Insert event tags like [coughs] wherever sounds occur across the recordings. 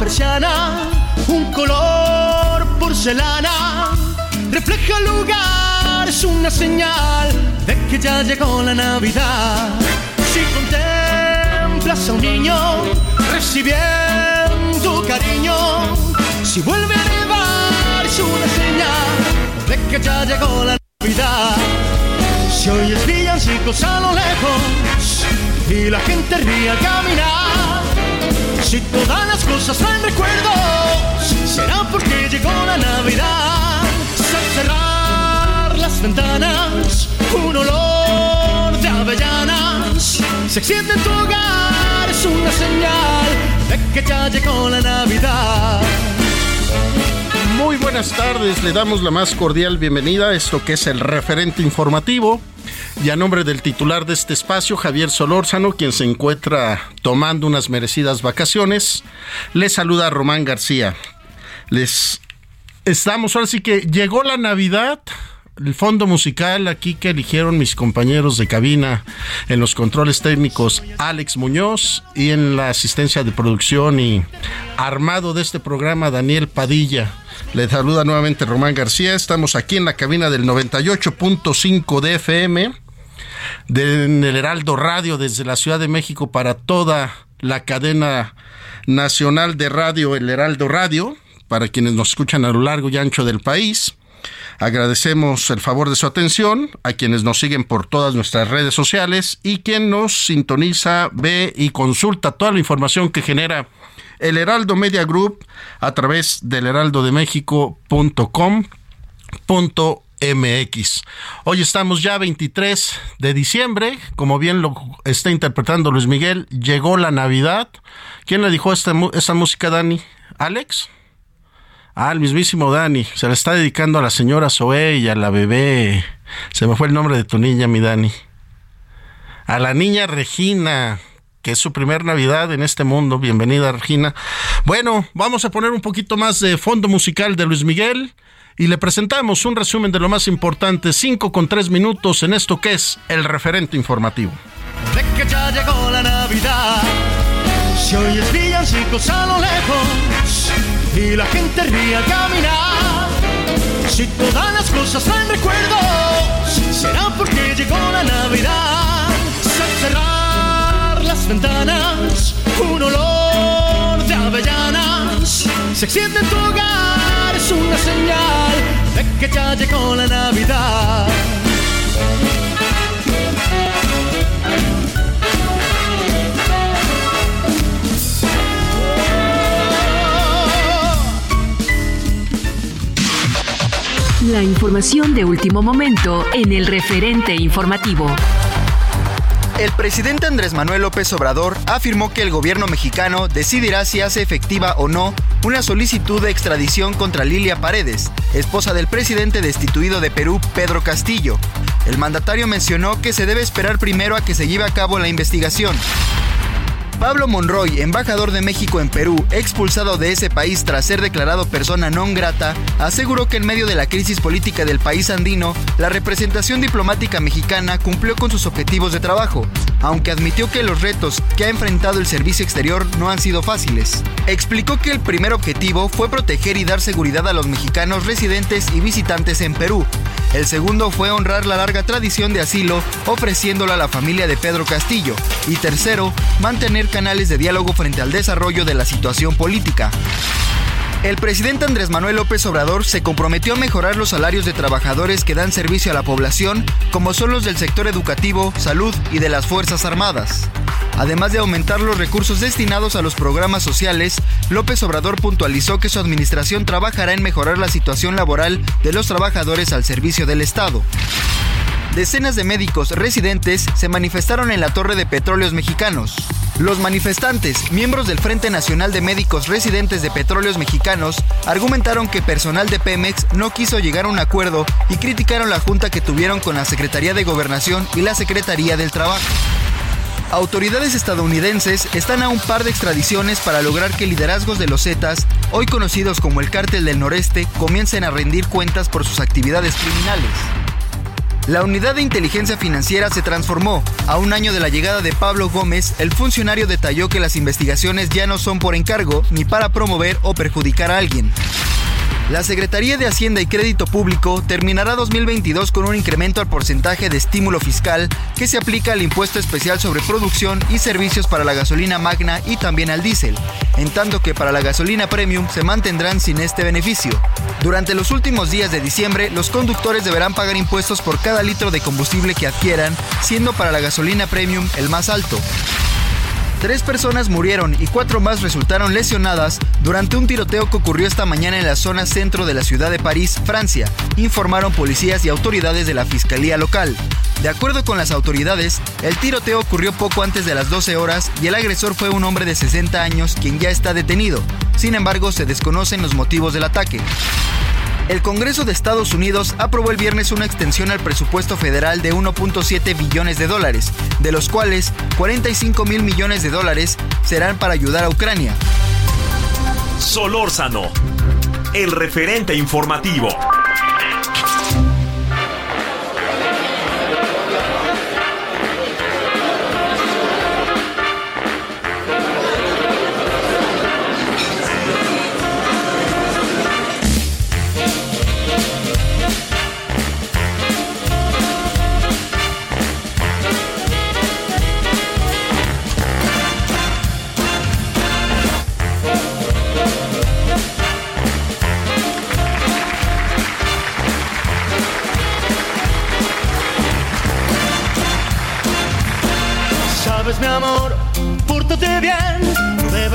Persiana, un color porcelana refleja el lugar, es una señal de que ya llegó la Navidad. Si contemplas a un niño recibiendo cariño, si vuelve a nevar, es una señal de que ya llegó la Navidad. Si oyes villancicos a lo lejos y la gente ríe al caminar, si todas las cosas traen recuerdos, será porque llegó la Navidad. Al cerrar las ventanas, un olor de avellanas se extiende en tu hogar, es una señal de que ya llegó la Navidad. Muy buenas tardes, le damos la más cordial bienvenida a esto que es el referente informativo. Y a nombre del titular de este espacio, Javier Solórzano, quien se encuentra tomando unas merecidas vacaciones, le saluda a Román García. Les estamos, ahora sí que llegó la Navidad, el fondo musical aquí que eligieron mis compañeros de cabina en los controles técnicos Alex Muñoz y en la asistencia de producción y armado de este programa Daniel Padilla. Le saluda nuevamente Román García. Estamos aquí en la cabina del 98.5 de FM del Heraldo Radio desde la Ciudad de México para toda la cadena nacional de radio, el Heraldo Radio, para quienes nos escuchan a lo largo y ancho del país. Agradecemos el favor de su atención a quienes nos siguen por todas nuestras redes sociales y quien nos sintoniza, ve y consulta toda la información que genera el Heraldo Media Group a través del heraldodemexico.com.mx. Hoy estamos ya 23 de diciembre, como bien lo está interpretando Luis Miguel, llegó la Navidad. ¿Quién le dijo esta, esta música, Dani? ¿Alex? Ah, el mismísimo Dani. Se la está dedicando a la señora Zoe y a la bebé. Se me fue el nombre de tu niña, mi Dani. A la niña Regina, que es su primer Navidad en este mundo. Bienvenida, Regina. Bueno, vamos a poner un poquito más de fondo musical de Luis Miguel y le presentamos un resumen de lo más importante, 5 con 3 minutos en esto que es el referente informativo. de que ya llegó la Navidad. Si oyes villancicos a lo lejos y la gente ríe al caminar, si todas las cosas traen recuerdos, será porque llegó la Navidad. Al cerrar las ventanas, un olor de avellanas se extiende en tu hogar, una señal de que ya llegó la Navidad. La información de último momento en el referente informativo. El presidente Andrés Manuel López Obrador afirmó que el gobierno mexicano decidirá si hace efectiva o no una solicitud de extradición contra Lilia Paredes, esposa del presidente destituido de Perú, Pedro Castillo. El mandatario mencionó que se debe esperar primero a que se lleve a cabo la investigación. Pablo Monroy, embajador de México en Perú, expulsado de ese país tras ser declarado persona non grata, aseguró que en medio de la crisis política del país andino, la representación diplomática mexicana cumplió con sus objetivos de trabajo, aunque admitió que los retos que ha enfrentado el servicio exterior no han sido fáciles. Explicó que el primer objetivo fue proteger y dar seguridad a los mexicanos residentes y visitantes en Perú. El segundo fue honrar la larga tradición de asilo ofreciéndola a la familia de Pedro Castillo. Y tercero, mantener canales de diálogo frente al desarrollo de la situación política. El presidente Andrés Manuel López Obrador se comprometió a mejorar los salarios de trabajadores que dan servicio a la población, como son los del sector educativo, salud y de las Fuerzas Armadas. Además de aumentar los recursos destinados a los programas sociales, López Obrador puntualizó que su administración trabajará en mejorar la situación laboral de los trabajadores al servicio del Estado decenas de médicos residentes se manifestaron en la Torre de Petróleos Mexicanos. Los manifestantes, miembros del Frente Nacional de Médicos Residentes de Petróleos Mexicanos, argumentaron que personal de Pemex no quiso llegar a un acuerdo y criticaron la junta que tuvieron con la Secretaría de Gobernación y la Secretaría del Trabajo. Autoridades estadounidenses están a un par de extradiciones para lograr que liderazgos de los Zetas, hoy conocidos como el Cártel del Noreste, comiencen a rendir cuentas por sus actividades criminales. La unidad de inteligencia financiera se transformó. A un año de la llegada de Pablo Gómez, el funcionario detalló que las investigaciones ya no son por encargo ni para promover o perjudicar a alguien. La Secretaría de Hacienda y Crédito Público terminará 2022 con un incremento al porcentaje de estímulo fiscal que se aplica al impuesto especial sobre producción y servicios para la gasolina magna y también al diésel, en tanto que para la gasolina premium se mantendrán sin este beneficio. Durante los últimos días de diciembre, los conductores deberán pagar impuestos por cada litro de combustible que adquieran, siendo para la gasolina premium el más alto. Tres personas murieron y cuatro más resultaron lesionadas durante un tiroteo que ocurrió esta mañana en la zona centro de la ciudad de París, Francia, informaron policías y autoridades de la Fiscalía local. De acuerdo con las autoridades, el tiroteo ocurrió poco antes de las 12 horas y el agresor fue un hombre de 60 años quien ya está detenido. Sin embargo, se desconocen los motivos del ataque. El Congreso de Estados Unidos aprobó el viernes una extensión al presupuesto federal de 1.7 billones de dólares, de los cuales 45 mil millones de dólares serán para ayudar a Ucrania. Solórzano, el referente informativo.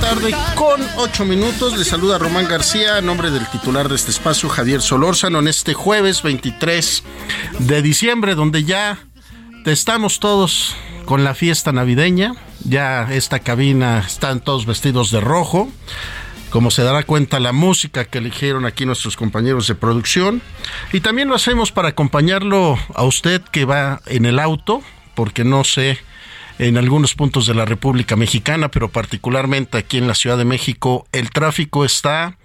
tarde con 8 minutos. Le saluda Román García, a nombre del titular de este espacio, Javier Solórzano, en este jueves 23 de diciembre, donde ya estamos todos con la fiesta navideña. Ya esta cabina están todos vestidos de rojo. Como se dará cuenta la música que eligieron aquí nuestros compañeros de producción. Y también lo hacemos para acompañarlo a usted que va en el auto, porque no sé en algunos puntos de la República Mexicana, pero particularmente aquí en la Ciudad de México, el tráfico está,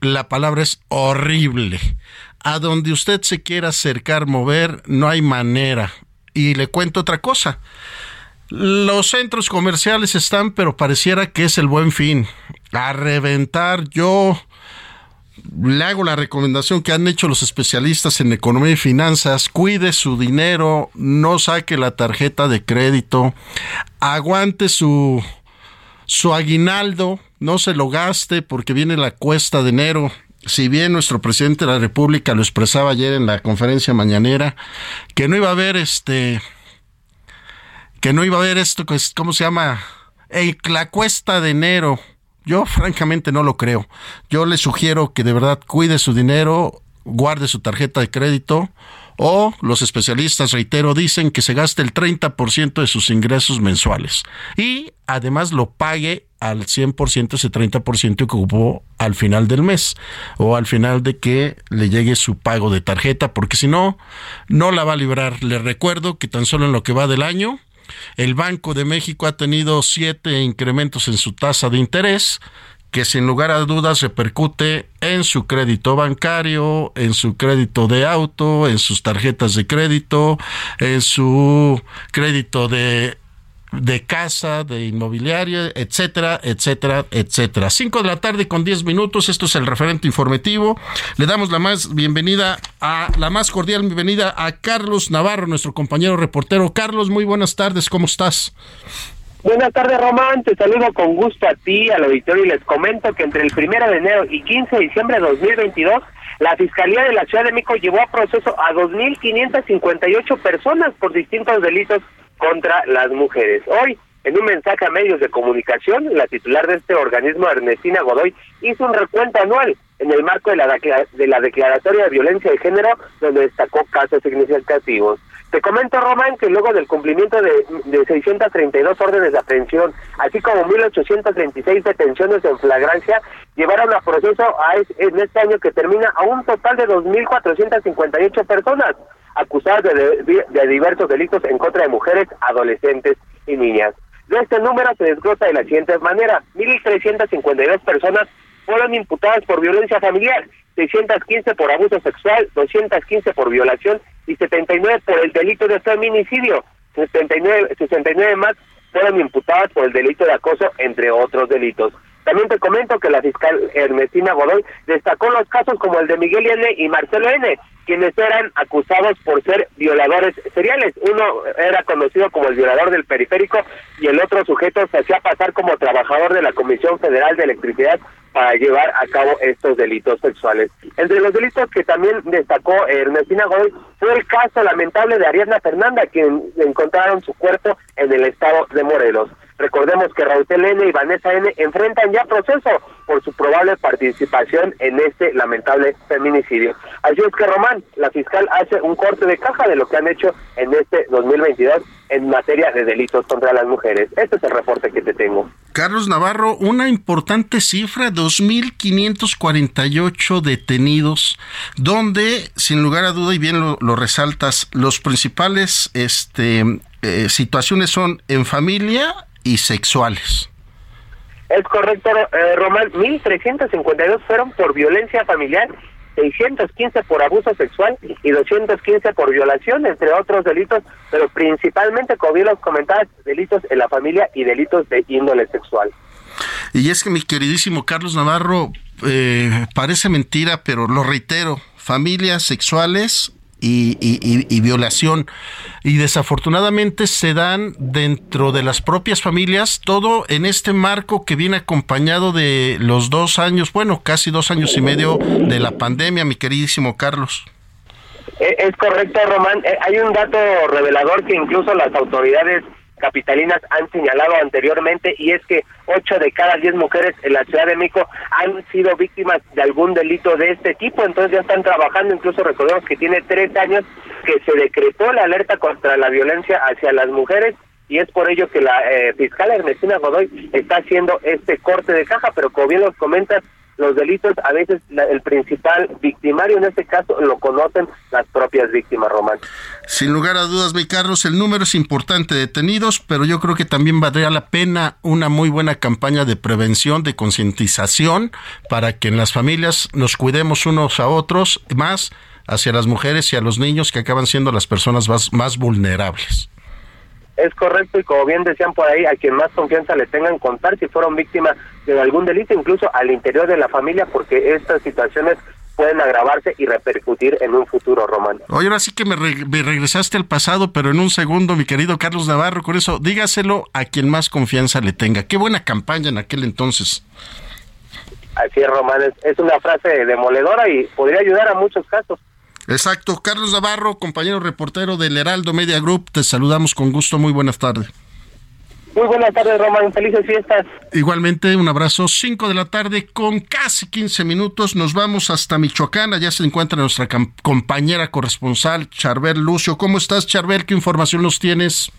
la palabra es horrible. A donde usted se quiera acercar, mover, no hay manera. Y le cuento otra cosa. Los centros comerciales están, pero pareciera que es el buen fin. A reventar, yo le hago la recomendación que han hecho los especialistas en economía y finanzas, cuide su dinero, no saque la tarjeta de crédito, aguante su, su aguinaldo, no se lo gaste porque viene la cuesta de enero. Si bien nuestro presidente de la República lo expresaba ayer en la conferencia mañanera, que no iba a haber este, que no iba a haber esto, ¿cómo se llama? la cuesta de enero Yo francamente no lo creo. Yo le sugiero que de verdad cuide su dinero, guarde su tarjeta de crédito o los especialistas, reitero, dicen que se gaste el 30% de sus ingresos mensuales y además lo pague al 100% ese 30% que ocupó al final del mes o al final de que le llegue su pago de tarjeta, porque si no, no la va a librar. Le recuerdo que tan solo en lo que va del año, el Banco de México ha tenido siete incrementos en su tasa de interés, que sin lugar a dudas repercute en su crédito bancario, en su crédito de auto, en sus tarjetas de crédito, en su crédito de de casa, de inmobiliaria, etcétera, etcétera, etcétera. Cinco de la tarde con diez minutos, esto es el referente informativo. Le damos la más bienvenida a la más cordial bienvenida a Carlos Navarro, nuestro compañero reportero. Carlos, muy buenas tardes, ¿cómo estás? Buenas tardes, Román. Te saludo con gusto a ti, al auditorio, y les comento que entre el primero de enero y 15 de diciembre de 2022, la Fiscalía de la Ciudad de México llevó a proceso a 2.558 personas por distintos delitos contra las mujeres. Hoy, en un mensaje a medios de comunicación, la titular de este organismo, Ernestina Godoy, hizo un recuento anual en el marco de la, de la Declaratoria de Violencia de Género, donde destacó casos significativos. Te comento, Román, que luego del cumplimiento de, de 632 órdenes de aprehensión, así como 1.836 detenciones en flagrancia, llevaron a proceso a en este año que termina a un total de 2.458 personas acusadas de, de, diversos delitos en contra de mujeres, adolescentes y niñas. De este número se desglosa de la siguiente manera. 1.352 personas fueron imputadas por violencia familiar, 615 por abuso sexual, 215 por violación y 79 por el delito de feminicidio. 69, 69 más fueron imputadas por el delito de acoso, entre otros delitos. También te comento que la fiscal Ernestina Godoy destacó los casos como el de Miguel N. y Marcelo N., quienes eran acusados por ser violadores seriales. Uno era conocido como el violador del periférico y el otro sujeto se hacía pasar como trabajador de la Comisión Federal de Electricidad para llevar a cabo estos delitos sexuales. Entre los delitos que también destacó Ernestina Godoy fue el caso lamentable de Ariadna Fernanda, quien encontraron su cuerpo en el estado de Morelos. Recordemos que Raúl N y Vanessa N enfrentan ya proceso por su probable participación en este lamentable feminicidio. Así es que Román, la fiscal hace un corte de caja de lo que han hecho en este 2022 en materia de delitos contra las mujeres. Este es el reporte que te tengo. Carlos Navarro, una importante cifra, 2.548 detenidos, donde, sin lugar a duda, y bien lo, lo resaltas, los principales este, eh, situaciones son en familia y sexuales. Es correcto, eh, Román. 1.352 fueron por violencia familiar, 615 por abuso sexual y 215 por violación, entre otros delitos, pero principalmente, como bien los comentabas, delitos en la familia y delitos de índole sexual. Y es que mi queridísimo Carlos Navarro, eh, parece mentira, pero lo reitero, familias sexuales y, violación. Y desafortunadamente se dan dentro de las propias familias, todo en este marco que viene acompañado de los dos años, bueno, casi dos años y medio de la pandemia, mi queridísimo Carlos. Eh, es correcto, Román. Eh, hay un dato revelador que incluso las autoridades capitalinas han señalado anteriormente y es que ocho de cada diez mujeres en la Ciudad de México han sido víctimas de algún delito de este tipo, entonces ya están trabajando, incluso recordemos que tiene tres años que se decretó la alerta contra la violencia hacia las mujeres y es por ello que la eh, fiscal Ernestina Godoy está haciendo este corte de caja, pero como bien los comentas, los delitos, a veces el principal victimario en este caso lo conocen las propias víctimas, Román. Sin lugar a dudas, mi Carlos, el número es importante de detenidos, pero yo creo que también valdría la pena una muy buena campaña de prevención, de concientización, para que en las familias nos cuidemos unos a otros, más hacia las mujeres y a los niños que acaban siendo las personas más, más vulnerables. Es correcto y como bien decían por ahí, a quien más confianza le tengan contar si fueron víctimas de algún delito, incluso al interior de la familia, porque estas situaciones pueden agravarse y repercutir en un futuro, Román. Oye, ahora sí que me, regresaste al pasado, pero en un segundo, mi querido Carlos Navarro, con eso, dígaselo a quien más confianza le tenga. Qué buena campaña en aquel entonces. Así es, Román, es una frase demoledora y podría ayudar a muchos casos. Exacto. Carlos Navarro, compañero reportero del Heraldo Media Group, te saludamos con gusto. Muy buenas tardes. Muy buenas tardes, Román. Felices fiestas. Igualmente, un abrazo. 5 de la tarde con casi 15 minutos. Nos vamos hasta Michoacán. Allá se encuentra nuestra compañera corresponsal, Charbel Lucio. ¿Cómo estás, Charbel? ¿Qué información nos tienes?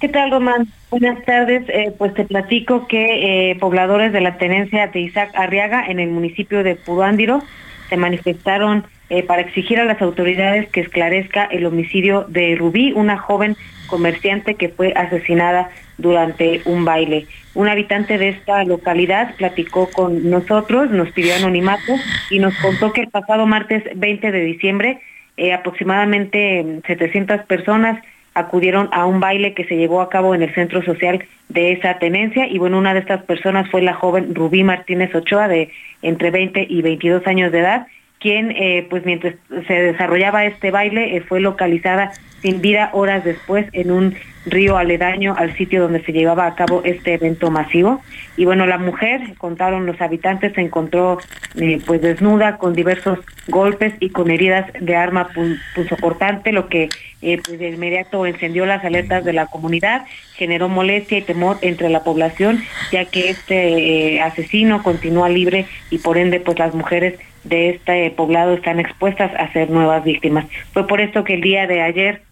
¿Qué tal, Román? Buenas tardes. Eh, pues te platico que eh, pobladores de la tenencia de Isaac Arriaga en el municipio de Purándiro se manifestaron eh, para exigir a las autoridades que esclarezca el homicidio de Rubí, una joven comerciante que fue asesinada durante un baile. Un habitante de esta localidad platicó con nosotros, nos pidió anonimato y nos contó que el pasado martes 20 de diciembre eh, aproximadamente 700 personas acudieron a un baile que se llevó a cabo en el centro social de esa tenencia y bueno, una de estas personas fue la joven Rubí Martínez Ochoa de entre 20 y 22 años de edad quien eh, pues mientras se desarrollaba este baile eh, fue localizada sin vida horas después en un río aledaño al sitio donde se llevaba a cabo este evento masivo. Y bueno, la mujer, contaron los habitantes, se encontró eh, pues desnuda con diversos golpes y con heridas de arma punzocortante, lo que pues de inmediato encendió las alertas de la comunidad, generó molestia y temor entre la población, ya que este asesino continúa libre y por ende pues las mujeres de este poblado están expuestas a ser nuevas víctimas. Fue por esto que el día de ayer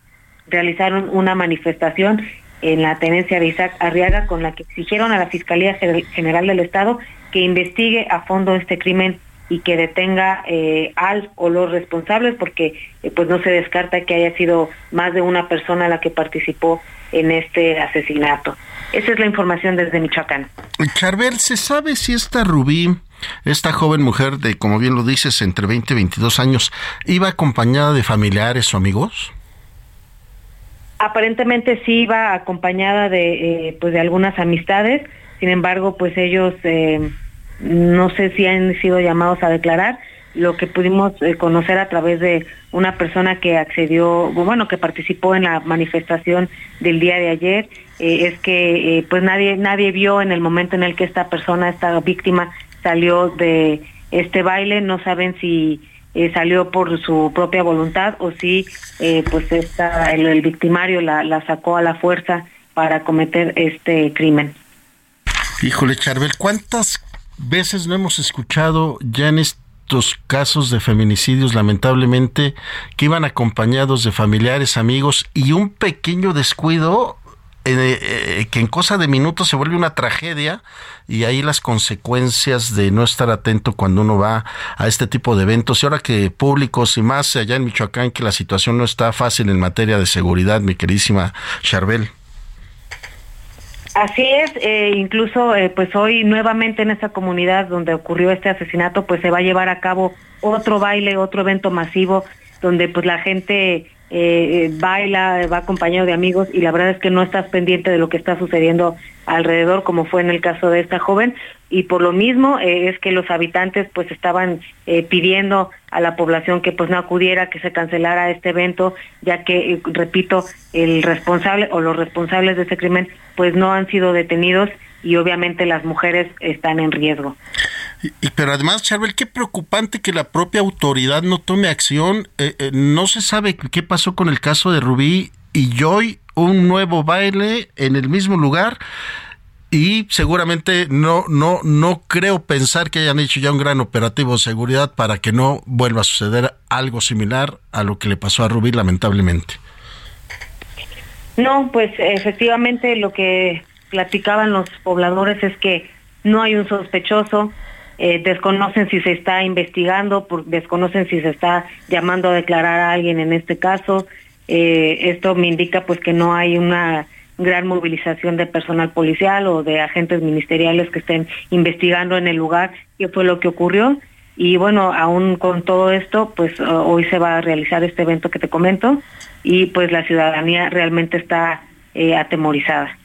realizaron una manifestación en la tenencia de Isaac Arriaga con la que exigieron a la Fiscalía General del Estado que investigue a fondo este crimen y que detenga eh, al o los responsables porque eh, pues no se descarta que haya sido más de una persona la que participó en este asesinato. Esa es la información desde Michoacán. Charbel, ¿se sabe si esta Rubí esta joven mujer de, como bien lo dices, entre 20 y 22 años, iba acompañada de familiares o amigos? Aparentemente sí iba acompañada de, eh, pues de algunas amistades, sin embargo, pues ellos eh, no sé si han sido llamados a declarar. Lo que pudimos eh, conocer a través de una persona que accedió, bueno, que participó en la manifestación del día de ayer, es que pues nadie nadie vio en el momento en el que esta persona, esta víctima, salió de este baile, no saben si eh, salió por su propia voluntad o si eh, pues esta, el, victimario la, la, sacó a la fuerza para cometer este crimen. Híjole, Charbel, ¿cuántas veces no hemos escuchado ya en estos casos de feminicidios, lamentablemente, que iban acompañados de familiares, amigos y un pequeño descuido eh, eh, que en cosa de minutos se vuelve una tragedia y ahí las consecuencias de no estar atento cuando uno va a este tipo de eventos y ahora que públicos y más allá en Michoacán que la situación no está fácil en materia de seguridad, mi queridísima Charbel. Así es, eh, incluso pues hoy nuevamente en esta comunidad donde ocurrió este asesinato pues se va a llevar a cabo otro baile, otro evento masivo donde pues la gente eh, baila, va acompañado de amigos y la verdad es que no estás pendiente de lo que está sucediendo alrededor, como fue en el caso de esta joven, y por lo mismo eh, es que los habitantes pues estaban eh, pidiendo a la población que pues no acudiera, que se cancelara este evento, ya que, repito, el responsable o los responsables de ese crimen pues no han sido detenidos y obviamente las mujeres están en riesgo. Y, pero además, Charbel, qué preocupante que la propia autoridad no tome acción. Eh, eh, no se sabe qué pasó con el caso de Rubí y Joy, un nuevo baile en el mismo lugar. Y seguramente no, no, no creo pensar que hayan hecho ya un gran operativo de seguridad para que no vuelva a suceder algo similar a lo que le pasó a Rubí, lamentablemente. No, pues efectivamente lo que platicaban los pobladores es que no hay un sospechoso, eh, desconocen si se está investigando, desconocen si se está llamando a declarar a alguien en este caso. Eh, esto me indica pues que no hay una gran movilización de personal policial o de agentes ministeriales que estén investigando en el lugar qué fue lo que ocurrió. Y bueno, aún con todo esto, pues hoy se va a realizar este evento que te comento y pues la ciudadanía realmente está eh, atemorizada.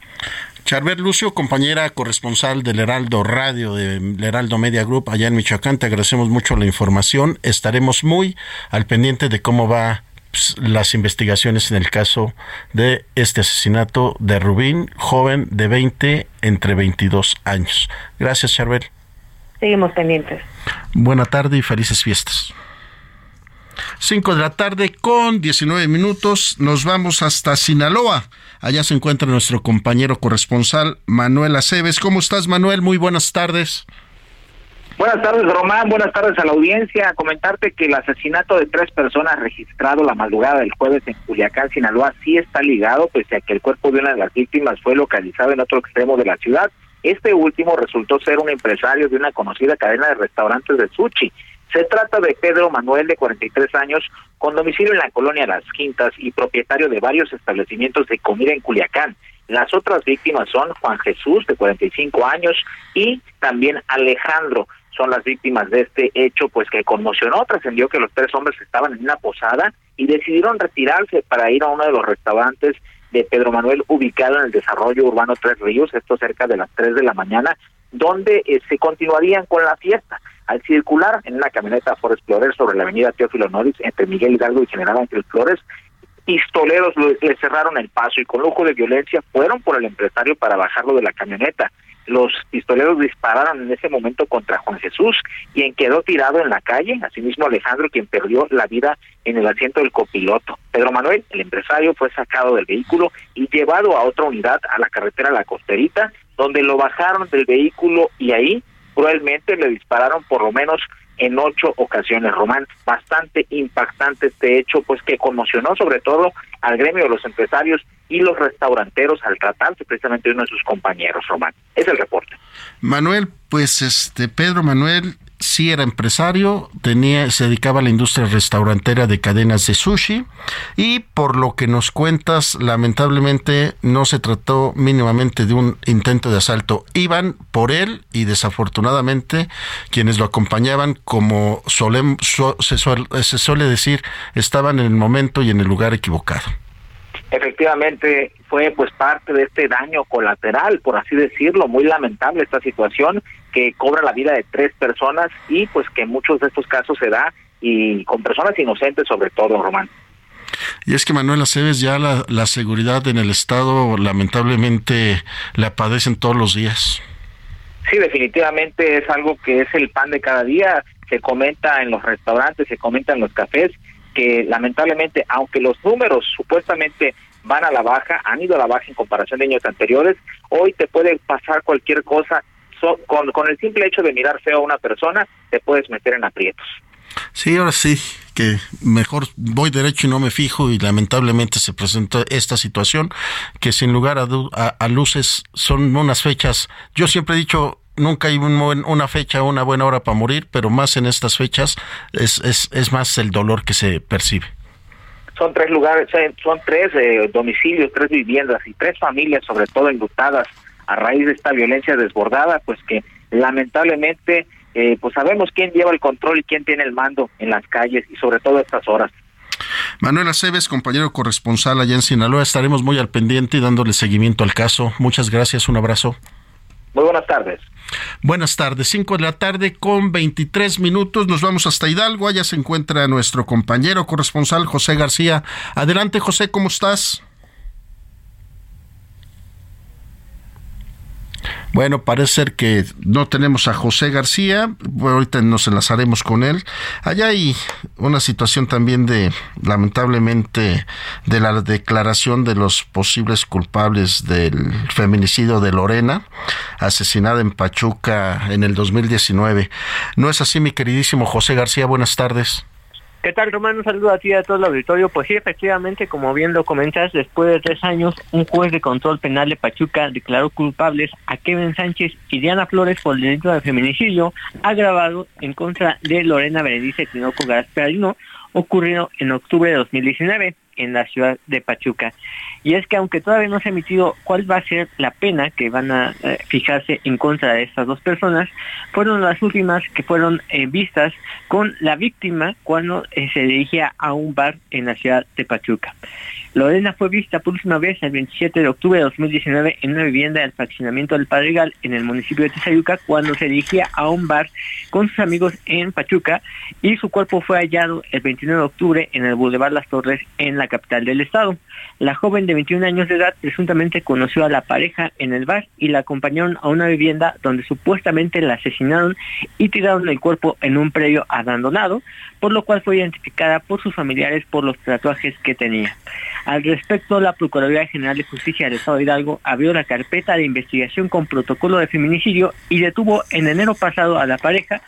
Charbel Lucio, compañera corresponsal del Heraldo Radio, del Heraldo Media Group allá en Michoacán, te agradecemos mucho la información. Estaremos muy al pendiente de cómo va pues, las investigaciones en el caso de este asesinato de Rubín, joven de 20 entre 22 años. Gracias, Charbel. Seguimos pendientes. Buena tarde y felices fiestas. 5 de la tarde con 19 minutos. Nos vamos hasta Sinaloa. Allá se encuentra nuestro compañero corresponsal Manuel Aceves. ¿Cómo estás, Manuel? Muy buenas tardes. Buenas tardes, Román. Buenas tardes a la audiencia. Comentarte que el asesinato de tres personas registrado la madrugada del jueves en Culiacán, Sinaloa, sí está ligado, pese a que el cuerpo de una de las víctimas fue localizado en otro extremo de la ciudad. Este último resultó ser un empresario de una conocida cadena de restaurantes de sushi. Se trata de Pedro Manuel, de 43 años, con domicilio en la colonia Las Quintas y propietario de varios establecimientos de comida en Culiacán. Las otras víctimas son Juan Jesús, de 45 años, y también Alejandro. Son las víctimas de este hecho, pues que conmocionó, trascendió que los tres hombres estaban en una posada y decidieron retirarse para ir a uno de los restaurantes de Pedro Manuel ubicado en el desarrollo urbano Tres Ríos, esto cerca de las 3 de la mañana, donde eh, se continuarían con la fiesta. Al circular en una camioneta Ford Explorer sobre la avenida Teófilo Noris entre Miguel Hidalgo y General Ángel Flores, pistoleros le cerraron el paso y con lujo de violencia fueron por el empresario para bajarlo de la camioneta. Los pistoleros dispararon en ese momento contra Juan Jesús, quien quedó tirado en la calle, asimismo Alejandro, quien perdió la vida en el asiento del copiloto. Pedro Manuel, el empresario, fue sacado del vehículo y llevado a otra unidad a la carretera La Costerita, donde lo bajaron del vehículo y ahí cruelmente le dispararon por lo menos en ocho ocasiones, Román. Bastante impactante este hecho, pues que conmocionó sobre todo al gremio de los empresarios y los restauranteros al tratarse precisamente de uno de sus compañeros, Román. Es el reporte. Manuel, pues este Pedro Manuel sí era empresario, tenía, se dedicaba a la industria restaurantera de cadenas de sushi y por lo que nos cuentas, lamentablemente no se trató mínimamente de un intento de asalto. Iban por él y desafortunadamente quienes lo acompañaban, como se, se suele decir, estaban en el momento y en el lugar equivocado. Efectivamente, fue pues parte de este daño colateral, por así decirlo, muy lamentable esta situación que cobra la vida de tres personas y pues que muchos de estos casos se da y con personas inocentes sobre todo, Román. Y es que Manuel Aceves ya la, la seguridad en el Estado lamentablemente la padecen todos los días. Sí, definitivamente es algo que es el pan de cada día, se comenta en los restaurantes, se comenta en los cafés, que lamentablemente, aunque los números supuestamente van a la baja, han ido a la baja en comparación de años anteriores, hoy te puede pasar cualquier cosa con, con el simple hecho de mirar feo a una persona, te puedes meter en aprietos. Sí, ahora sí, que mejor voy derecho y no me fijo y lamentablemente se presentó esta situación que sin lugar a, a, luces son unas fechas, yo siempre he dicho, nunca hay una fecha, una buena hora para morir, pero más en estas fechas es, es, es más el dolor que se percibe. Son tres lugares, son tres eh, domicilios, tres viviendas y tres familias sobre todo enlutadas a raíz de esta violencia desbordada, pues que lamentablemente eh, pues sabemos quién lleva el control y quién tiene el mando en las calles y sobre todo a estas horas. Manuel Aceves, compañero corresponsal allá en Sinaloa, estaremos muy al pendiente y dándole seguimiento al caso. Muchas gracias, un abrazo. Muy buenas tardes. Buenas tardes, 5 de la tarde con 23 minutos. Nos vamos hasta Hidalgo. Allá se encuentra nuestro compañero corresponsal José García. Adelante, José, ¿cómo estás? Bueno, parece ser que no tenemos a José García, ahorita nos enlazaremos con él. Allá hay una situación también de, lamentablemente, de la declaración de los posibles culpables del feminicidio de Lorena, asesinada en Pachuca en el 2019. ¿No es así, mi queridísimo José García? Buenas tardes. ¿Qué tal, Román? Un saludo a ti y a todo el auditorio. Pues sí, efectivamente, como bien lo comentas, después de tres años, un juez de control penal de Pachuca declaró culpables a Kevin Sánchez y Diana Flores por el delito de feminicidio agravado en contra de Lorena Berenice Tinoco Gasperino, ocurrido en octubre de 2019 en la ciudad de Pachuca. Y es que aunque todavía no se ha emitido cuál va a ser la pena que van a eh, fijarse en contra de estas dos personas, fueron las últimas que fueron eh, vistas con la víctima cuando eh, se dirigía a un bar en la ciudad de Pachuca. Lorena fue vista por última vez el 27 de octubre de 2019 en una vivienda del fraccionamiento del Padregal en el municipio de Tizayuca cuando se dirigía a un bar con sus amigos en Pachuca y su cuerpo fue hallado el 29 29 de octubre en el Boulevard Las Torres en la capital del estado. La joven de 21 años de edad presuntamente conoció a la pareja en el bar y la acompañaron a una vivienda donde supuestamente la asesinaron y tiraron el cuerpo en un predio abandonado, por lo cual fue identificada por sus familiares por los tatuajes que tenía. Al respecto, la Procuraduría General de Justicia del Estado de Hidalgo abrió la carpeta de investigación con protocolo de feminicidio y detuvo en enero pasado a la pareja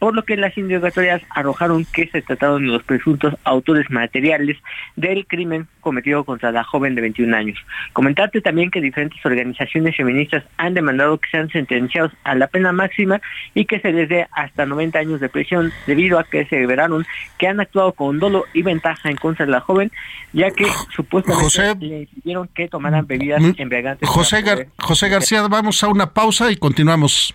por lo que las indagatorias arrojaron que se trataron de los presuntos autores materiales del crimen cometido contra la joven de 21 años. Comentarte también que diferentes organizaciones feministas han demandado que sean sentenciados a la pena máxima y que se les dé hasta 90 años de prisión debido a que se revelaron que han actuado con dolo y ventaja en contra de la joven, ya que supuestamente le pidieron que tomaran bebidas embriagantes. José, José García, vamos a una pausa y continuamos.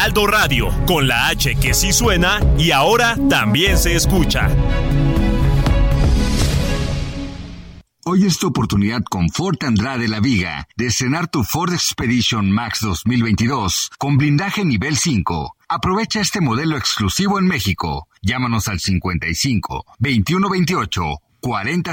Heraldo Radio, con la H que sí suena y ahora también se escucha. Hoy es tu oportunidad con Ford Andrade La Viga de estrenar tu Ford Expedition Max 2022 con blindaje nivel 5. Aprovecha este modelo exclusivo en México. Llámanos al 55 2128 40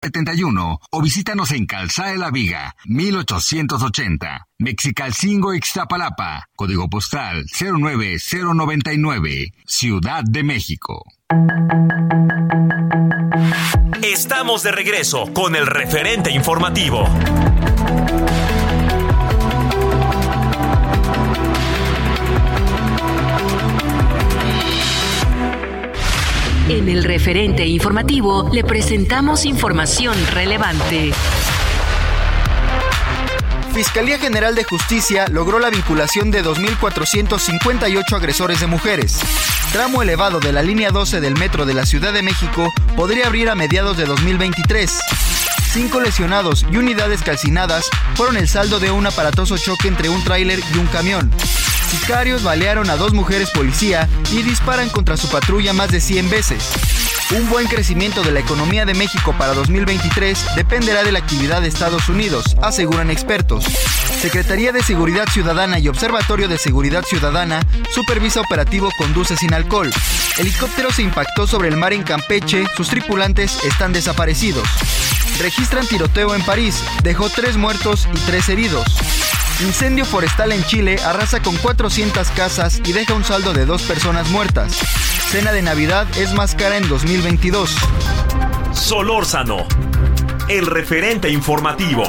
71 o visítanos en Calzada de la Viga, 1880, Mexicalcingo, Ixtapalapa, código postal 09099, Ciudad de México. Estamos de regreso con el referente informativo. En el referente informativo le presentamos información relevante. Fiscalía General de Justicia logró la vinculación de 2.458 agresores de mujeres. Tramo elevado de la línea 12 del metro de la Ciudad de México podría abrir a mediados de 2023. Cinco lesionados y unidades calcinadas fueron el saldo de un aparatoso choque entre un tráiler y un camión. Sicarios balearon a dos mujeres policía y disparan contra su patrulla más de 100 veces. Un buen crecimiento de la economía de México para 2023 dependerá de la actividad de Estados Unidos, aseguran expertos. Secretaría de Seguridad Ciudadana y Observatorio de Seguridad Ciudadana supervisa operativo Conduce sin alcohol. Helicóptero se impactó sobre el mar en Campeche, sus tripulantes están desaparecidos. Registran tiroteo en París, dejó tres muertos y tres heridos. Incendio forestal en Chile arrasa con 400 casas y deja un saldo de dos personas muertas. Cena de Navidad es más cara en 2022. Solórzano, el referente informativo.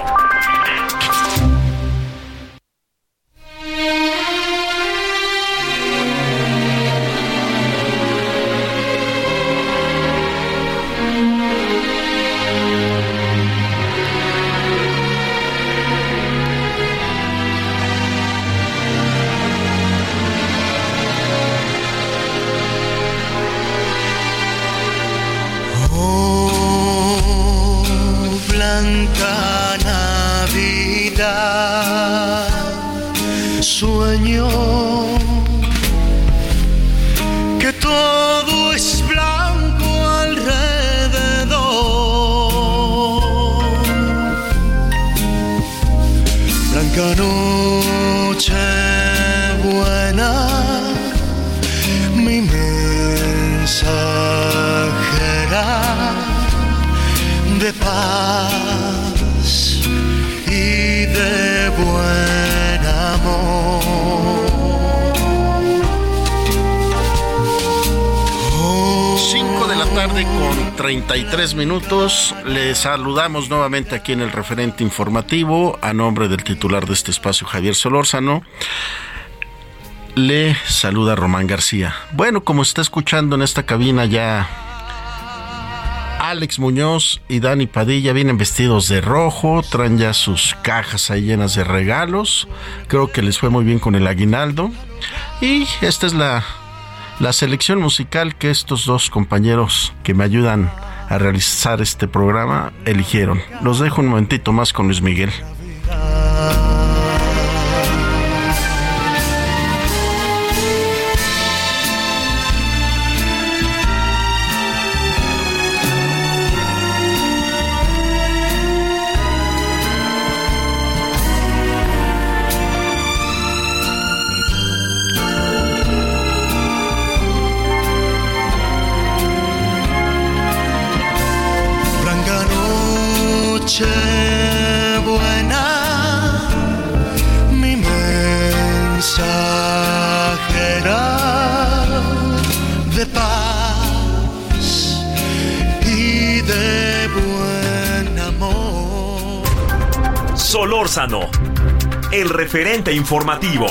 33 minutos. Les saludamos nuevamente aquí en el referente informativo a nombre del titular de este espacio, Javier Solórzano. Le saluda Román García. Bueno, como está escuchando en esta cabina ya Alex Muñoz y Dani Padilla vienen vestidos de rojo, traen ya sus cajas ahí llenas de regalos. Creo que les fue muy bien con el aguinaldo. Y esta es la, la selección musical que estos dos compañeros que me ayudan a realizar este programa eligieron. Los dejo un momentito más con Luis Miguel. 5 el referente informativo.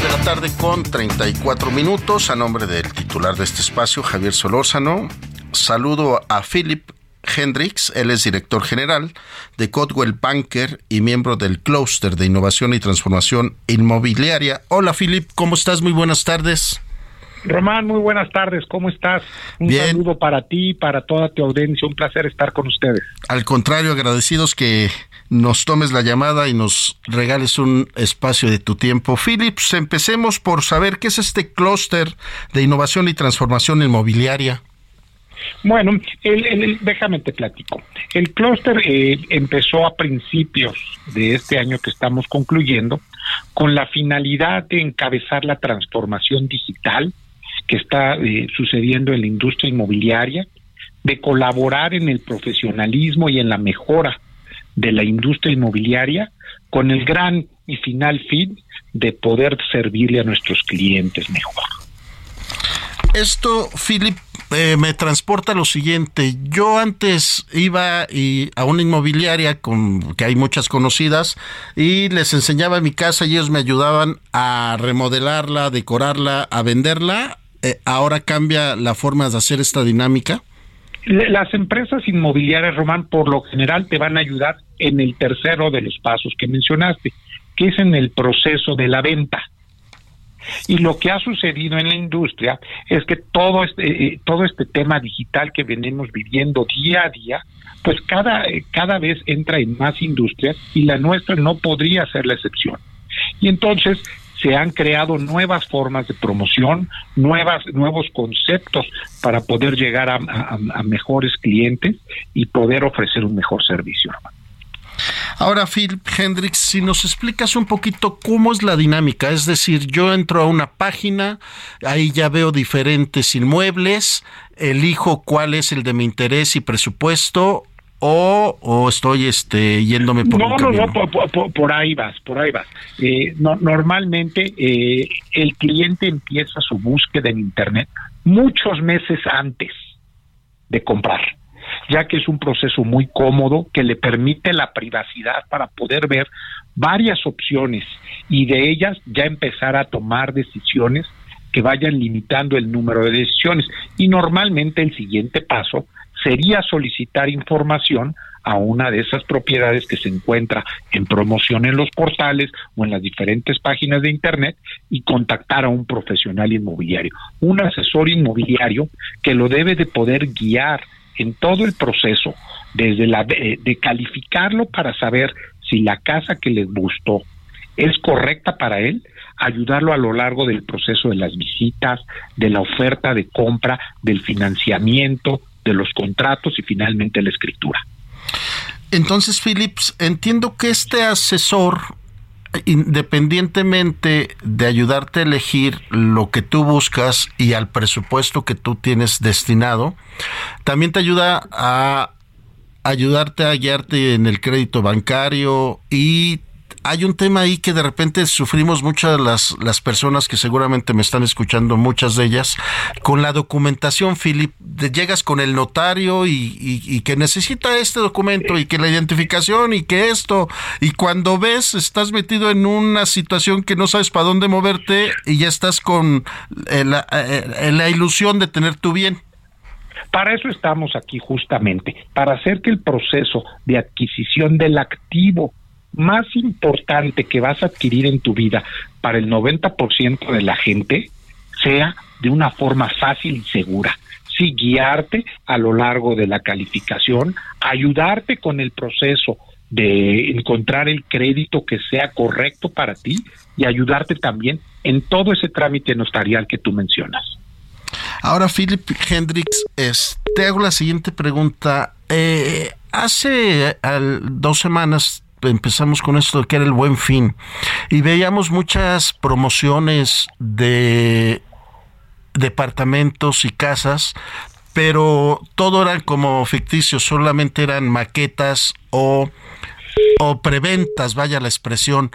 de la tarde con 34 minutos a nombre del titular de este espacio, Javier Solórzano. Saludo a Philip Hendrix, él es director general de Codwell Banker y miembro del Clúster de Innovación y Transformación Inmobiliaria. Hola Philip, ¿cómo estás? Muy buenas tardes. Román, muy buenas tardes, ¿cómo estás? Un saludo para ti, y para toda tu audiencia, un placer estar con ustedes. Al contrario, agradecidos que nos tomes la llamada y nos regales un espacio de tu tiempo. Philips, empecemos por saber qué es este clúster de innovación y transformación inmobiliaria. Bueno, el, déjame te platico. El clúster eh, empezó a principios de este año que estamos concluyendo con la finalidad de encabezar la transformación digital que está eh, sucediendo en la industria inmobiliaria, de colaborar en el profesionalismo y en la mejora de la industria inmobiliaria con el gran y final fin de poder servirle a nuestros clientes mejor. Esto, Philip, eh, me transporta lo siguiente. Yo antes iba y, a una inmobiliaria con que hay muchas conocidas y les enseñaba mi casa y ellos me ayudaban a remodelarla, a decorarla, a venderla. Eh, ahora cambia la forma de hacer esta dinámica. Las empresas inmobiliarias, Román, por lo general te van a ayudar en el tercero de los pasos que mencionaste, que es en el proceso de la venta. Y lo que ha sucedido en la industria es que todo este, eh, todo este tema digital que venimos viviendo día a día, pues cada, eh, cada vez entra en más industrias y la nuestra no podría ser la excepción. Y entonces se han creado nuevas formas de promoción, nuevas, nuevos conceptos para poder llegar a, a mejores clientes y poder ofrecer un mejor servicio. Ahora, Phil Hendrix, si nos explicas un poquito cómo es la dinámica, es decir, yo entro a una página, ahí ya veo diferentes inmuebles, elijo cuál es el de mi interés y presupuesto, o, estoy este yéndome por no, no, no, por, por, ahí vas, por ahí vas. Eh, normalmente eh, el cliente empieza su búsqueda en Internet muchos meses antes de comprar ya que es un proceso muy cómodo que le permite la privacidad para poder ver varias opciones y de ellas ya empezar a tomar decisiones que vayan limitando el número de decisiones. Y normalmente el siguiente paso sería solicitar información a una de esas propiedades que se encuentra en promoción en los portales o en las diferentes páginas de Internet y contactar a un profesional inmobiliario, un asesor inmobiliario que lo debe de poder guiar en todo el proceso, desde la de, calificarlo para saber si la casa que les gustó es correcta para él, ayudarlo a lo largo del proceso de las visitas, de la oferta de compra, del financiamiento, de los contratos y finalmente la escritura. Entonces, Philips, entiendo que este asesor, independientemente de ayudarte a elegir lo que tú buscas y al presupuesto que tú tienes destinado, también te ayuda a ayudarte a guiarte en el crédito bancario y hay un tema ahí que de repente sufrimos muchas las, las personas que seguramente me están escuchando, muchas de ellas, con la documentación, Philip. Llegas con el notario y, y, que necesita este documento y que la identificación y que esto. Y cuando ves, estás metido en una situación que no sabes para dónde moverte y ya estás con eh, eh, la ilusión de tener tu bien. Para eso estamos aquí justamente, para hacer que el proceso de adquisición del activo más importante que vas a adquirir en tu vida para el 90% de la gente sea de una forma fácil y segura. Sí, guiarte a lo largo de la calificación, ayudarte con el proceso de encontrar el crédito que sea correcto para ti y ayudarte también en todo ese trámite notarial que tú mencionas. Ahora, Philip Hendricks, te hago la siguiente pregunta. Eh, hace dos semanas empezamos con esto de que era el buen fin y veíamos muchas promociones de departamentos y casas pero todo eran como ficticios solamente eran maquetas o o preventas, vaya la expresión.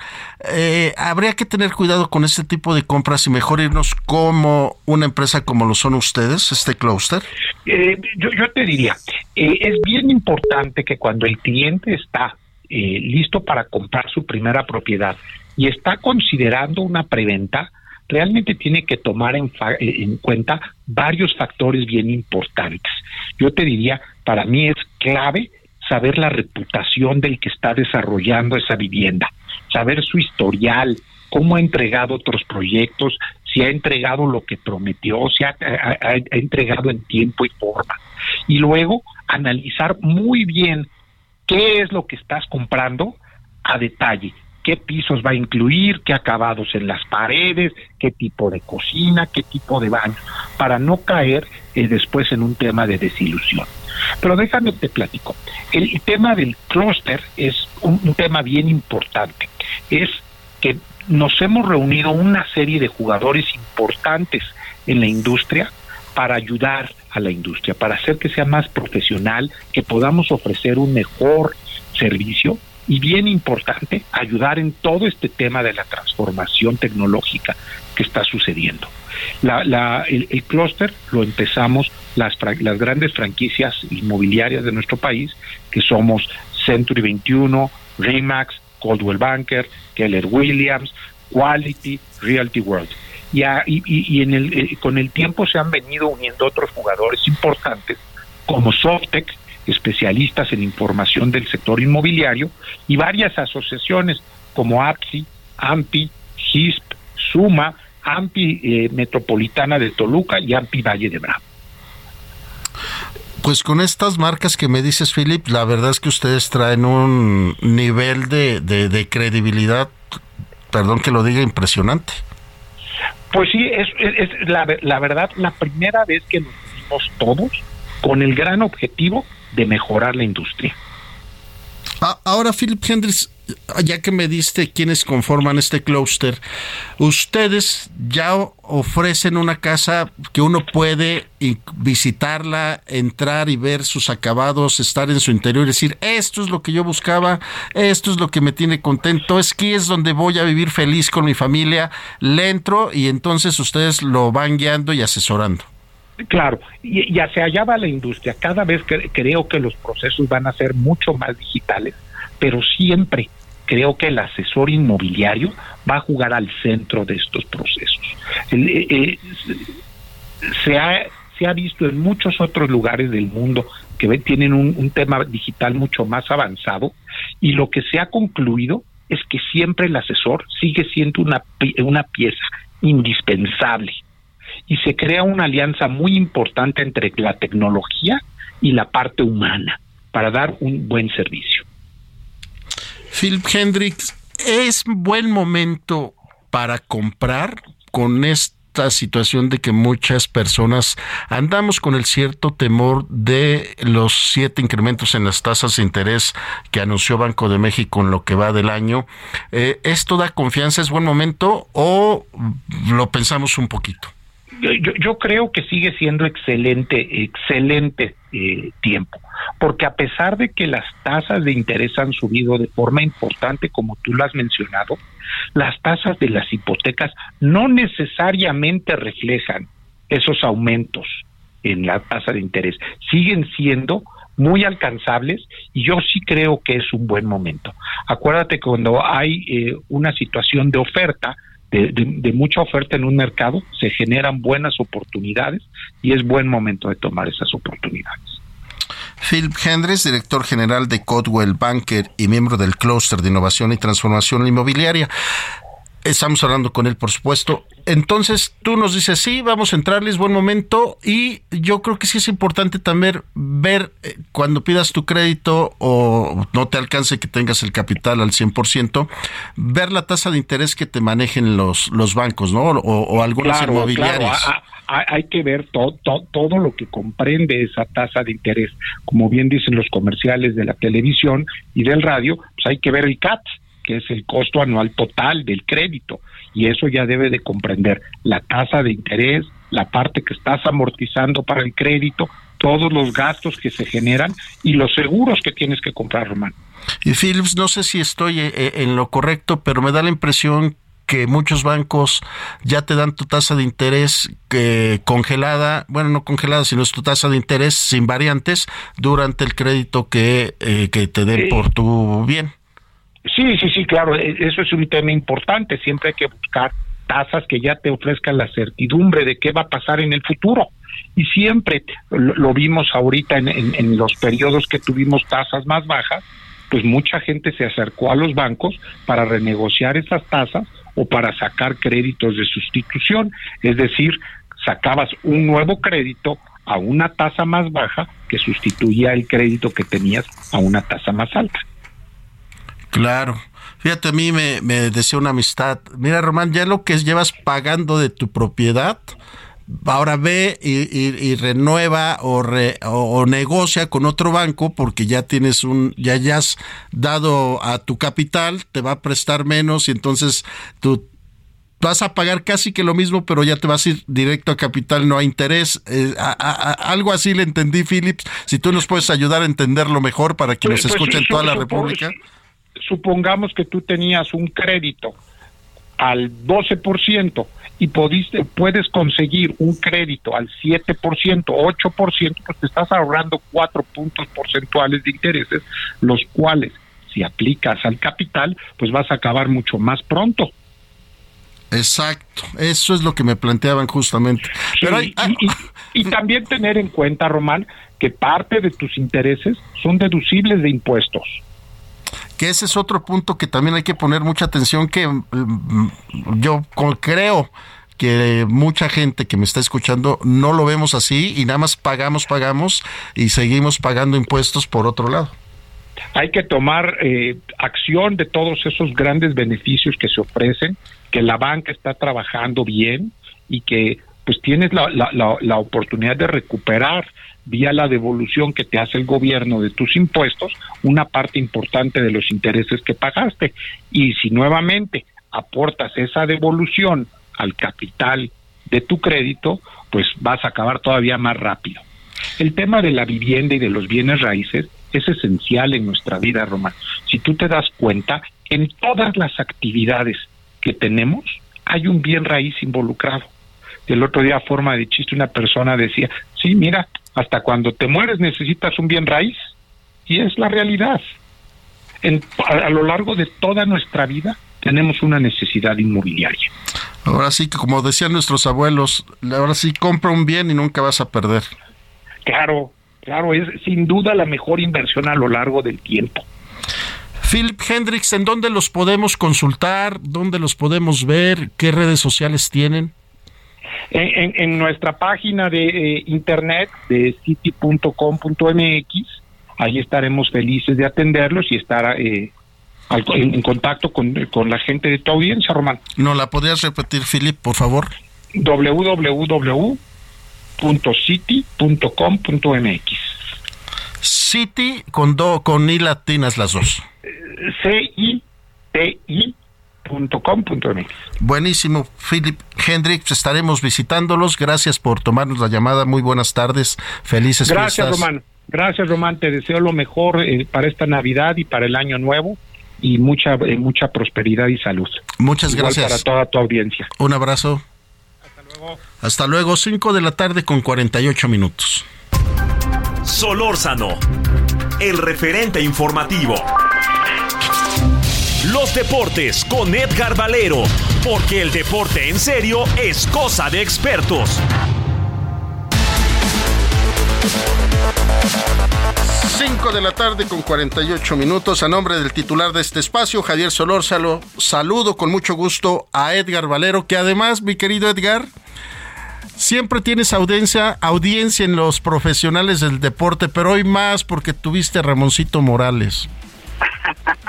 Eh, habría que tener cuidado con este tipo de compras y mejor irnos como una empresa como lo son ustedes, este cluster. Eh, yo, yo, te diría, eh, es bien importante que cuando el cliente está eh, listo para comprar su primera propiedad y está considerando una preventa, realmente tiene que tomar en, en, cuenta varios factores bien importantes. Yo te diría, para mí es clave saber la reputación del que está desarrollando esa vivienda, saber su historial, cómo ha entregado otros proyectos, si ha entregado lo que prometió, si ha entregado en tiempo y forma. Y luego analizar muy bien qué es lo que estás comprando a detalle, qué pisos va a incluir, qué acabados en las paredes, qué tipo de cocina, qué tipo de baño, para no caer eh, después en un tema de desilusión. Pero déjame te platico. El, tema del clúster es un, un tema bien importante. Es que nos hemos reunido una serie de jugadores importantes en la industria para ayudar a la industria, para hacer que sea más profesional, que podamos ofrecer un mejor servicio y bien importante, ayudar en todo este tema de la transformación tecnológica que está sucediendo. La, el, el clúster lo empezamos las, las grandes franquicias inmobiliarias de nuestro país, que somos Century 21, Remax, Coldwell Banker, Keller Williams, Quality, Realty World y, y, en el, eh, con el tiempo se han venido uniendo otros jugadores importantes como Softec, especialistas en información del sector inmobiliario, y varias asociaciones como APSI, AMPI, GISP, SUMA, AMPI eh, Metropolitana de Toluca y AMPI Valle de Bravo. Pues con estas marcas que me dices, Philip, la verdad es que ustedes traen un nivel de, de credibilidad, perdón que lo diga, impresionante. Pues sí, es, es, la, la, verdad la primera vez que nos unimos todos con el gran objetivo de mejorar la industria. Ah, ahora, Philip Hendricks, ya que me diste quiénes conforman este clúster, ustedes ya ofrecen una casa que uno puede visitarla, entrar y ver sus acabados, estar en su interior y decir, esto es lo que yo buscaba, esto es lo que me tiene contento, es que es donde voy a vivir feliz con mi familia, le entro y entonces ustedes lo van guiando y asesorando. Claro, y, ya se hallaba la industria. Cada vez creo que los procesos van a ser mucho más digitales, pero siempre creo que el asesor inmobiliario va a jugar al centro de estos procesos. Eh, eh, se, ha, visto en muchos otros lugares del mundo que tienen un, un tema digital mucho más avanzado y lo que se ha concluido es que siempre el asesor sigue siendo una, una pieza indispensable y se crea una alianza muy importante entre la tecnología y la parte humana para dar un buen servicio. Philip Hendricks, ¿es buen momento para comprar con esta situación de que muchas personas andamos con el cierto temor de los siete incrementos en las tasas de interés que anunció Banco de México en lo que va del año. Eh, ¿Esto da confianza? ¿Es buen momento o lo pensamos un poquito? Yo, yo creo que sigue siendo excelente, excelente eh, tiempo, porque a pesar de que las tasas de interés han subido de forma importante, como tú lo has mencionado, las tasas de las hipotecas no necesariamente reflejan esos aumentos en la tasa de interés, siguen siendo muy alcanzables y yo sí creo que es un buen momento. Acuérdate que cuando hay eh, una situación de oferta, de, mucha oferta en un mercado, se generan buenas oportunidades y es buen momento de tomar esas oportunidades. Philip Hendricks, director general de Codwell Banker y miembro del Clúster de Innovación y Transformación Inmobiliaria. Estamos hablando con él, por supuesto. Entonces, tú nos dices, sí, vamos a entrarles, buen momento. Y yo creo que sí es importante también ver eh, cuando pidas tu crédito o no te alcance que tengas el capital al 100%, ver la tasa de interés que te manejen los, los bancos, ¿no? O, algunas inmobiliarias. Hay que ver todo, todo lo que comprende esa tasa de interés. Como bien dicen los comerciales de la televisión y del radio, pues hay que ver el CAT que es el costo anual total del crédito, y eso ya debe de comprender la tasa de interés, la parte que estás amortizando para el crédito, todos los gastos que se generan y los seguros que tienes que comprar, Román. Y Philips, no sé si estoy eh, eh, en lo correcto, pero me da la impresión que muchos bancos ya te dan tu tasa de interés que congelada, bueno, no congelada, sino es tu tasa de interés sin variantes durante el crédito que, eh, que te den por tu bien. Sí, sí, sí, claro, e, eso es un tema importante. Siempre hay que buscar tasas que ya te ofrezcan la certidumbre de qué va a pasar en el futuro. Y siempre lo, vimos ahorita en, en, los periodos que tuvimos tasas más bajas, pues mucha gente se acercó a los bancos para renegociar esas tasas o para sacar créditos de sustitución. Es decir, sacabas un nuevo crédito a una tasa más baja que sustituía el crédito que tenías a una tasa más alta. Claro. Fíjate, a mí me, decía una amistad, mira Román, ya lo que llevas pagando de tu propiedad, ahora ve y, renueva o, o, negocia con otro banco porque ya tienes un, ya has dado a tu capital, te va a prestar menos y entonces tú vas a pagar casi que lo mismo, pero ya te vas a ir directo a capital, no a interés. Eh, algo así le entendí, Philips. Si tú nos puedes ayudar a entenderlo mejor para que nos pues, pues, escuchen toda la República supongamos que tú tenías un crédito al 12% y pudiste, puedes conseguir un crédito al 7%, 8%, pues te estás ahorrando 4 puntos porcentuales de intereses, los cuales si aplicas al capital, pues vas a acabar mucho más pronto. Exacto, eso es lo que me planteaban justamente. Pero y, y, [laughs] también tener en cuenta, Román, que parte de tus intereses son deducibles de impuestos que ese es otro punto que también hay que poner mucha atención, que mm, yo creo que mucha gente que me está escuchando no lo vemos así y nada más pagamos, pagamos y seguimos pagando impuestos por otro lado. Hay que tomar eh, acción de todos esos grandes beneficios que se ofrecen, que la banca está trabajando bien y que pues tienes la, la, la oportunidad de recuperar vía la devolución que te hace el gobierno de tus impuestos, una parte importante de los intereses que pagaste. Y si nuevamente aportas esa devolución al capital de tu crédito, pues vas a acabar todavía más rápido. El tema de la vivienda y de los bienes raíces es esencial en nuestra vida, Román. Si tú te das cuenta, en todas las actividades que tenemos hay un bien raíz involucrado. El otro día, a forma de chiste, una persona decía, sí, mira, hasta cuando te mueres necesitas un bien raíz. Y es la realidad. En, a, lo largo de toda nuestra vida tenemos una necesidad inmobiliaria. Ahora sí que como decían nuestros abuelos, ahora sí compra un bien y nunca vas a perder. Claro, claro, es sin duda la mejor inversión a lo largo del tiempo. Philip Hendricks, ¿en dónde los podemos consultar? ¿Dónde los podemos ver? ¿Qué redes sociales tienen? En, nuestra página de eh, internet de city.com.mx, ahí estaremos felices de atenderlos y estar eh, en, contacto con, la gente de tu audiencia, Román. ¿No la podrías repetir, Philip, por favor? www.city.com.mx. City con do, con i latinas las dos. C I T I .com.mx. Buenísimo, Philip Hendricks, estaremos visitándolos. Gracias por tomarnos la llamada. Muy buenas tardes. Felices Gracias, Román. Gracias, Román. Te deseo lo mejor eh, para esta Navidad y para el año nuevo y mucha eh, mucha prosperidad y salud. Muchas Igual gracias. para toda tu audiencia. Un abrazo. Hasta luego. Hasta luego, 5 de la tarde con 48 minutos. Solórzano, el referente informativo. Los deportes con Edgar Valero, porque el deporte en serio es cosa de expertos. 5 de la tarde con 48 minutos. A nombre del titular de este espacio, Javier Solórzalo, saludo con mucho gusto a Edgar Valero, que además, mi querido Edgar, siempre tienes audiencia, audiencia en los profesionales del deporte, pero hoy más porque tuviste a Ramoncito Morales. [laughs]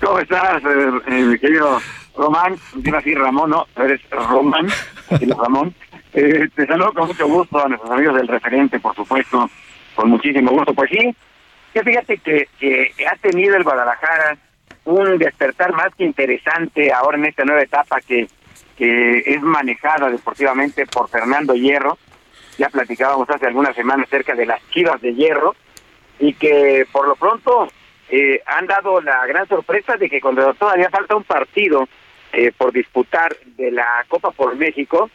¿Cómo estás, eh, eh, mi querido Román? Iba a decir Ramón, no, eres Román, Ramón. Eh, te saludo con mucho gusto a nuestros amigos del referente, por supuesto, con muchísimo gusto. Pues sí, que fíjate que, que ha tenido el Guadalajara un despertar más que interesante ahora en esta nueva etapa que, que es manejada deportivamente por Fernando Hierro. Ya platicábamos hace algunas semanas acerca de las chivas de hierro y que por lo pronto eh, han dado la gran sorpresa de que cuando todavía falta un partido eh, por disputar de la Copa por México,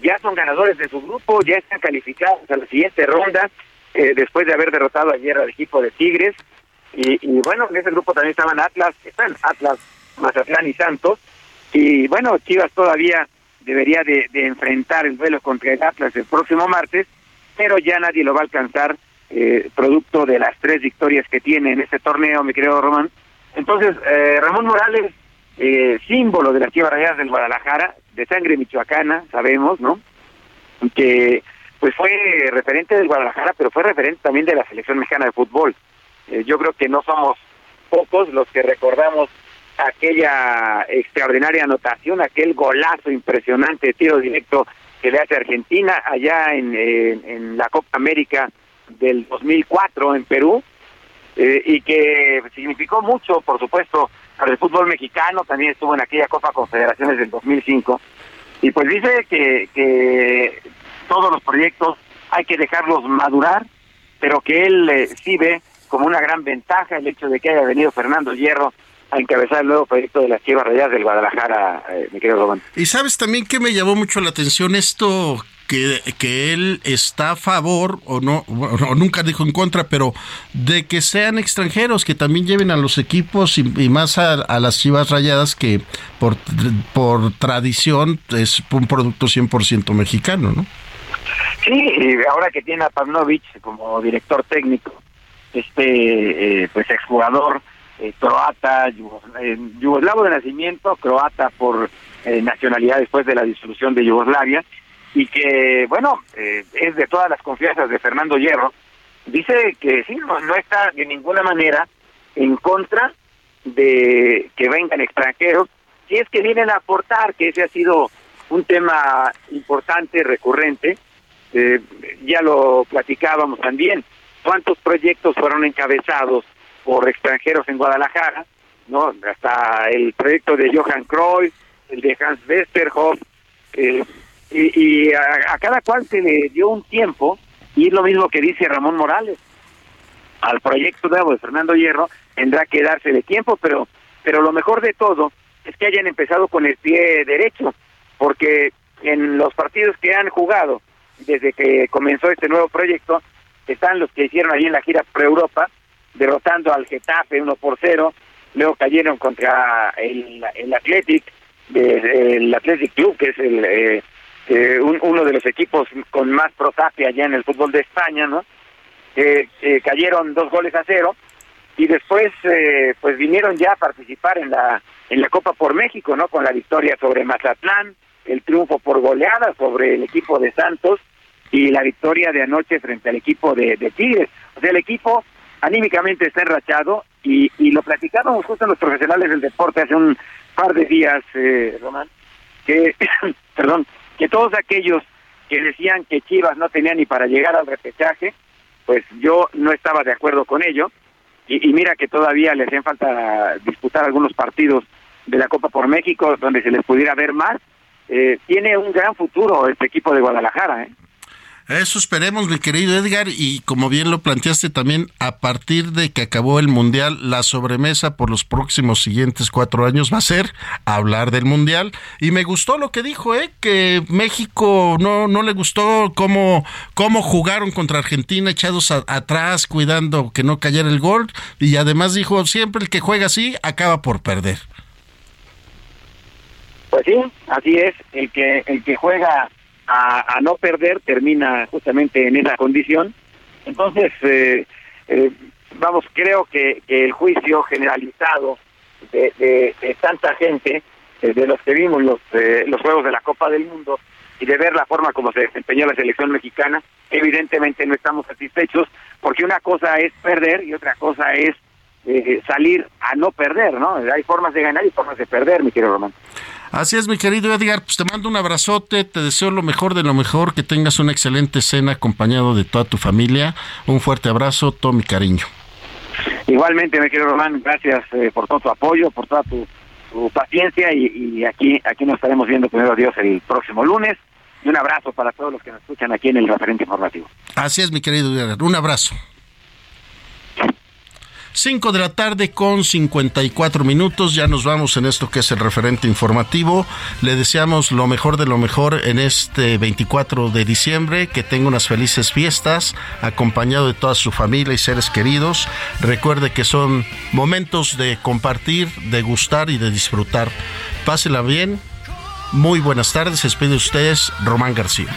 ya son ganadores de su grupo, ya están calificados a la siguiente ronda, eh, después de haber derrotado ayer al equipo de Tigres. Y, bueno, en ese grupo también estaban Atlas, están Atlas, Mazatlán y Santos. Y bueno, Chivas todavía debería de, de enfrentar el duelo contra el Atlas el próximo martes, pero ya nadie lo va a alcanzar eh, producto de las tres victorias que tiene en este torneo, mi querido Román. Entonces, eh, Ramón Morales, eh, símbolo de las Chivas Rayadas del Guadalajara, de sangre michoacana, sabemos, ¿no? Que pues fue referente del Guadalajara, pero fue referente también de la selección mexicana de fútbol. Eh, yo creo que no somos pocos los que recordamos aquella extraordinaria anotación, aquel golazo impresionante de tiro directo que le hace Argentina allá en, la Copa América del 2004 en Perú eh, y que significó mucho, por supuesto, para el fútbol mexicano, también estuvo en aquella Copa Confederaciones del 2005 y pues dice que, que todos los proyectos hay que dejarlos madurar, pero que él eh, sí ve como una gran ventaja el hecho de que haya venido Fernando Hierro a encabezar el nuevo proyecto de las Chivas Rayadas del Guadalajara, eh, mi querido Román. Y sabes también que me llamó mucho la atención esto que, que él está a favor o no o nunca dijo en contra, pero de que sean extranjeros que también lleven a los equipos y, más a, a, las Chivas Rayadas que por por tradición es un producto 100% mexicano, ¿no? Sí, ahora que tiene a Pavlovich como director técnico, este eh, pues exjugador eh, croata, eh, yugoslavo de nacimiento, croata por eh, nacionalidad después de la disolución de Yugoslavia, y que, bueno, eh, es de todas las confianzas de Fernando Hierro, dice que sí, no, no está de ninguna manera en contra de que vengan extranjeros, si es que vienen a aportar, que ese ha sido un tema importante, recurrente, eh, ya lo platicábamos también, cuántos proyectos fueron encabezados por extranjeros en Guadalajara, ¿no? Hasta el proyecto de Johan Cruyff, el de Hans Westerhoff, eh, y, y a, a, cada cual se le dio un tiempo, y es lo mismo que dice Ramón Morales. Al proyecto nuevo de Fernando Hierro tendrá que darse de tiempo, pero, pero lo mejor de todo es que hayan empezado con el pie derecho, porque en los partidos que han jugado desde que comenzó este nuevo proyecto, están los que hicieron allí en la gira por Europa, derrotando al Getafe 1 por 0, luego cayeron contra el, el Athletic, de, el Athletic Club, que es el, eh, eh, un, uno de los equipos con más protapia allá en el fútbol de España, ¿no? Eh, cayeron dos goles a cero y después eh, pues vinieron ya a participar en la en la Copa por México, ¿no? Con la victoria sobre Mazatlán, el triunfo por goleada sobre el equipo de Santos y la victoria de anoche frente al equipo de, Tigres. O sea, el equipo anímicamente está enrachado y, y lo platicábamos justo los profesionales del deporte hace un par de días, eh, Román, que, [coughs] perdón, que todos aquellos que decían que Chivas no tenía ni para llegar al repechaje, pues yo no estaba de acuerdo con ello. Y, y mira que todavía le hacían falta disputar algunos partidos de la Copa por México donde se les pudiera ver más. Eh, tiene un gran futuro este equipo de Guadalajara. ¿eh? Eso esperemos, mi querido Edgar, y como bien lo planteaste también, a partir de que acabó el Mundial, la sobremesa por los próximos siguientes cuatro años va a ser hablar del Mundial. Y me gustó lo que dijo, ¿eh? que México no, no le gustó cómo, cómo jugaron contra Argentina, echados atrás, cuidando que no cayera el gol. Y además dijo, siempre el que juega así acaba por perder. Pues sí, así es, el que, el que juega a, no perder termina justamente en esa condición. Entonces, eh, eh, vamos, creo que, el juicio generalizado de, tanta gente, eh, de los que vimos los, los Juegos de la Copa del Mundo, y de ver la forma como se desempeñó la selección mexicana, evidentemente no estamos satisfechos, porque una cosa es perder y otra cosa es salir a no perder, ¿no? Hay formas de ganar y formas de perder, mi querido Román. Así es, mi querido Edgar, pues te mando un abrazote, te deseo lo mejor de lo mejor, que tengas una excelente cena acompañado de toda tu familia. Un fuerte abrazo, todo mi cariño. Igualmente, mi querido Román, gracias eh, por todo tu apoyo, por toda tu, paciencia y, aquí, aquí nos estaremos viendo primero Dios el próximo lunes. Y un abrazo para todos los que nos escuchan aquí en el referente informativo. Así es, mi querido Edgar, un abrazo. 5 de la tarde con 54 minutos. Ya nos vamos en esto que es el referente informativo. Le deseamos lo mejor de lo mejor en este 24 de diciembre. Que tenga unas felices fiestas, acompañado de toda su familia y seres queridos. Recuerde que son momentos de compartir, de gustar y de disfrutar. Pásela bien. Muy buenas tardes. Despide ustedes, Román García.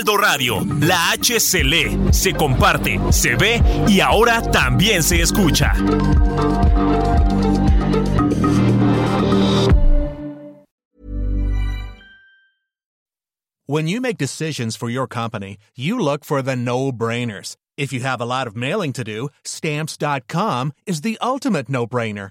Heraldo Radio, la H se lee, se comparte, se ve y ahora también se escucha. When you make decisions for your company, you look for the no-brainers. If you have a lot of mailing to do, stamps.com is the ultimate no-brainer.